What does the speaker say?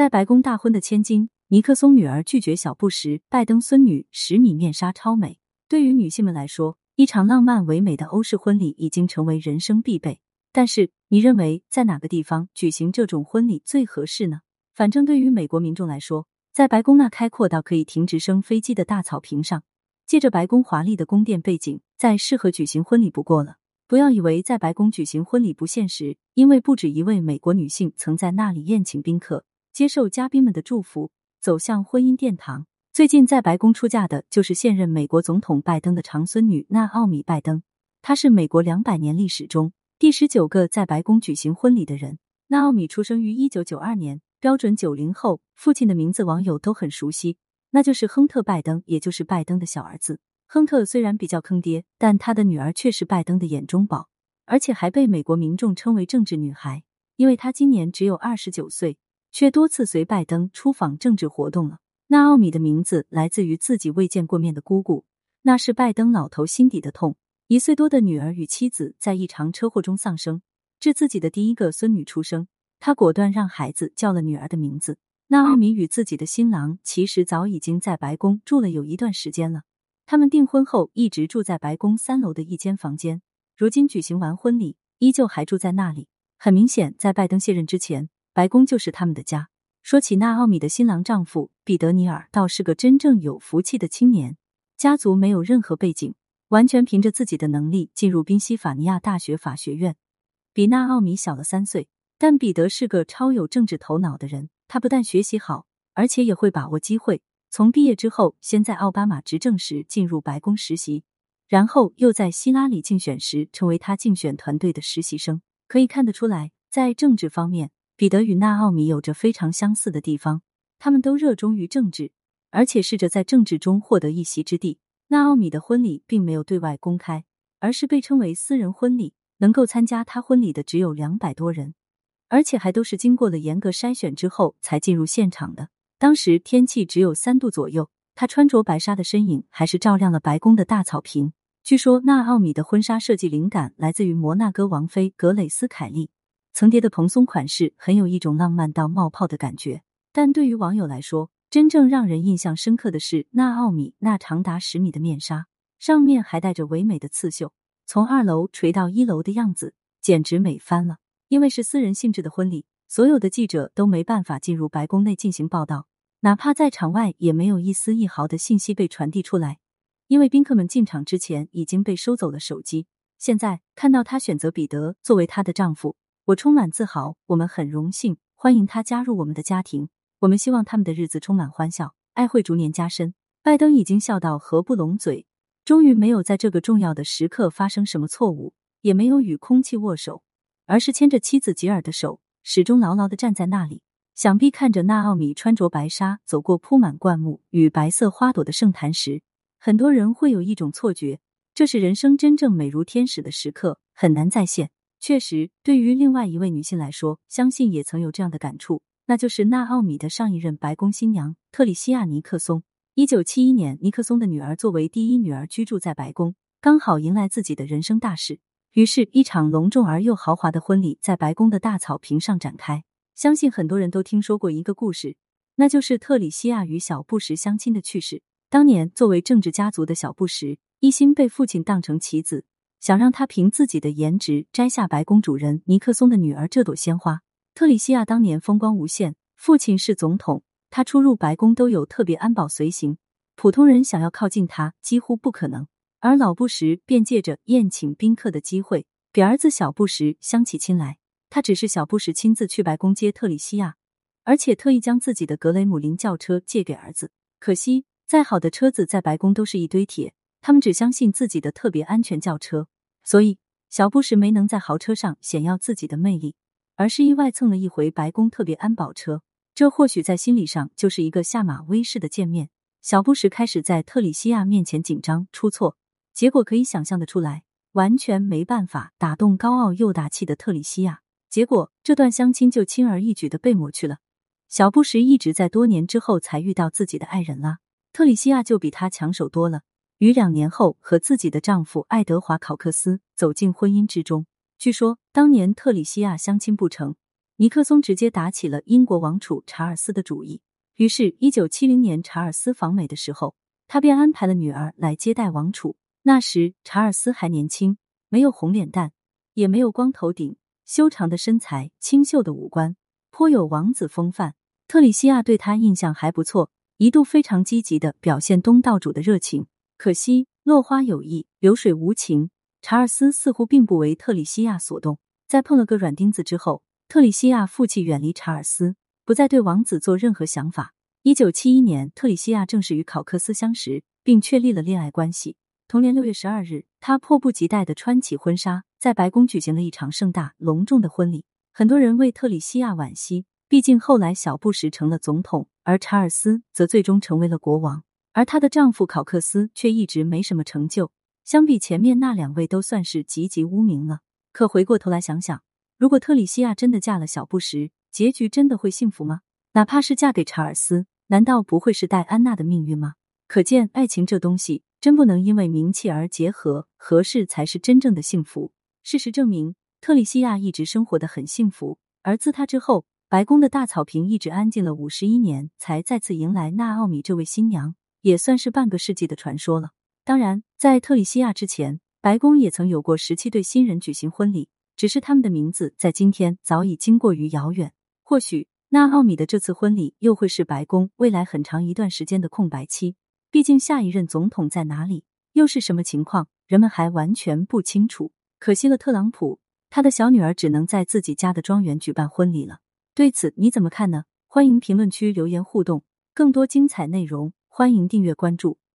在白宫大婚的千金尼克松女儿拒绝小布什，拜登孙女十米面纱超美。对于女性们来说，一场浪漫唯美的欧式婚礼已经成为人生必备。但是，你认为在哪个地方举行这种婚礼最合适呢？反正对于美国民众来说，在白宫那开阔到可以停直升飞机的大草坪上，借着白宫华丽的宫殿背景，再适合举行婚礼不过了。不要以为在白宫举行婚礼不现实，因为不止一位美国女性曾在那里宴请宾客。接受嘉宾们的祝福，走向婚姻殿堂。最近在白宫出嫁的就是现任美国总统拜登的长孙女纳奥米·拜登，她是美国两百年历史中第十九个在白宫举行婚礼的人。纳奥米出生于一九九二年，标准九零后。父亲的名字网友都很熟悉，那就是亨特·拜登，也就是拜登的小儿子。亨特虽然比较坑爹，但他的女儿却是拜登的眼中宝，而且还被美国民众称为政治女孩，因为她今年只有二十九岁。却多次随拜登出访政治活动了。纳奥米的名字来自于自己未见过面的姑姑，那是拜登老头心底的痛。一岁多的女儿与妻子在一场车祸中丧生，致自己的第一个孙女出生，他果断让孩子叫了女儿的名字。纳奥米与自己的新郎其实早已经在白宫住了有一段时间了，他们订婚后一直住在白宫三楼的一间房间，如今举行完婚礼，依旧还住在那里。很明显，在拜登卸任之前。白宫就是他们的家。说起纳奥米的新郎丈夫彼得尼尔，倒是个真正有福气的青年，家族没有任何背景，完全凭着自己的能力进入宾夕法尼亚大学法学院，比纳奥米小了三岁。但彼得是个超有政治头脑的人，他不但学习好，而且也会把握机会。从毕业之后，先在奥巴马执政时进入白宫实习，然后又在希拉里竞选时成为他竞选团队的实习生。可以看得出来，在政治方面。彼得与纳奥米有着非常相似的地方，他们都热衷于政治，而且试着在政治中获得一席之地。纳奥米的婚礼并没有对外公开，而是被称为私人婚礼，能够参加他婚礼的只有两百多人，而且还都是经过了严格筛选之后才进入现场的。当时天气只有三度左右，他穿着白纱的身影还是照亮了白宫的大草坪。据说纳奥米的婚纱设计灵感来自于摩纳哥王妃格蕾斯凯利。层叠的蓬松款式很有一种浪漫到冒泡的感觉，但对于网友来说，真正让人印象深刻的是纳奥米那长达十米的面纱，上面还带着唯美的刺绣，从二楼垂到一楼的样子简直美翻了。因为是私人性质的婚礼，所有的记者都没办法进入白宫内进行报道，哪怕在场外也没有一丝一毫的信息被传递出来，因为宾客们进场之前已经被收走了手机。现在看到她选择彼得作为她的丈夫。我充满自豪，我们很荣幸欢迎他加入我们的家庭。我们希望他们的日子充满欢笑，爱会逐年加深。拜登已经笑到合不拢嘴，终于没有在这个重要的时刻发生什么错误，也没有与空气握手，而是牵着妻子吉尔的手，始终牢牢的站在那里。想必看着纳奥米穿着白纱走过铺满灌木与白色花朵的圣坛时，很多人会有一种错觉，这是人生真正美如天使的时刻，很难再现。确实，对于另外一位女性来说，相信也曾有这样的感触，那就是纳奥米的上一任白宫新娘特里西亚·尼克松。一九七一年，尼克松的女儿作为第一女儿居住在白宫，刚好迎来自己的人生大事，于是，一场隆重而又豪华的婚礼在白宫的大草坪上展开。相信很多人都听说过一个故事，那就是特里西亚与小布什相亲的趣事。当年，作为政治家族的小布什，一心被父亲当成棋子。想让他凭自己的颜值摘下白宫主人尼克松的女儿这朵鲜花。特里西亚当年风光无限，父亲是总统，他出入白宫都有特别安保随行，普通人想要靠近他几乎不可能。而老布什便借着宴请宾客的机会，给儿子小布什相起亲来。他只是小布什亲自去白宫接特里西亚，而且特意将自己的格雷姆林轿车借给儿子。可惜，再好的车子在白宫都是一堆铁。他们只相信自己的特别安全轿车，所以小布什没能在豪车上显耀自己的魅力，而是意外蹭了一回白宫特别安保车。这或许在心理上就是一个下马威式的见面。小布什开始在特里西亚面前紧张出错，结果可以想象的出来，完全没办法打动高傲又大气的特里西亚。结果这段相亲就轻而易举的被抹去了。小布什一直在多年之后才遇到自己的爱人啦，特里西亚就比他抢手多了。于两年后和自己的丈夫爱德华考克斯走进婚姻之中。据说当年特里西亚相亲不成，尼克松直接打起了英国王储查尔斯的主意。于是，一九七零年查尔斯访美的时候，他便安排了女儿来接待王储。那时查尔斯还年轻，没有红脸蛋，也没有光头顶，修长的身材，清秀的五官，颇有王子风范。特里西亚对他印象还不错，一度非常积极的表现东道主的热情。可惜落花有意，流水无情，查尔斯似乎并不为特里西亚所动。在碰了个软钉子之后，特里西亚负气远离查尔斯，不再对王子做任何想法。一九七一年，特里西亚正式与考克斯相识，并确立了恋爱关系。同年六月十二日，他迫不及待的穿起婚纱，在白宫举行了一场盛大隆重的婚礼。很多人为特里西亚惋惜，毕竟后来小布什成了总统，而查尔斯则最终成为了国王，而她的丈夫考克斯却一直没什么成就。相比前面那两位，都算是籍籍无名了。可回过头来想想，如果特里西亚真的嫁了小布什，结局真的会幸福吗？哪怕是嫁给查尔斯，难道不会是戴安娜的命运吗？可见，爱情这东西。真不能因为名气而结合，合适才是真正的幸福。事实证明，特里西亚一直生活的很幸福。而自她之后，白宫的大草坪一直安静了五十一年，才再次迎来纳奥米这位新娘，也算是半个世纪的传说了。当然，在特里西亚之前，白宫也曾有过十七对新人举行婚礼，只是他们的名字在今天早已经过于遥远。或许，纳奥米的这次婚礼又会是白宫未来很长一段时间的空白期。毕竟下一任总统在哪里，又是什么情况，人们还完全不清楚。可惜了特朗普，他的小女儿只能在自己家的庄园举办婚礼了。对此你怎么看呢？欢迎评论区留言互动，更多精彩内容欢迎订阅关注。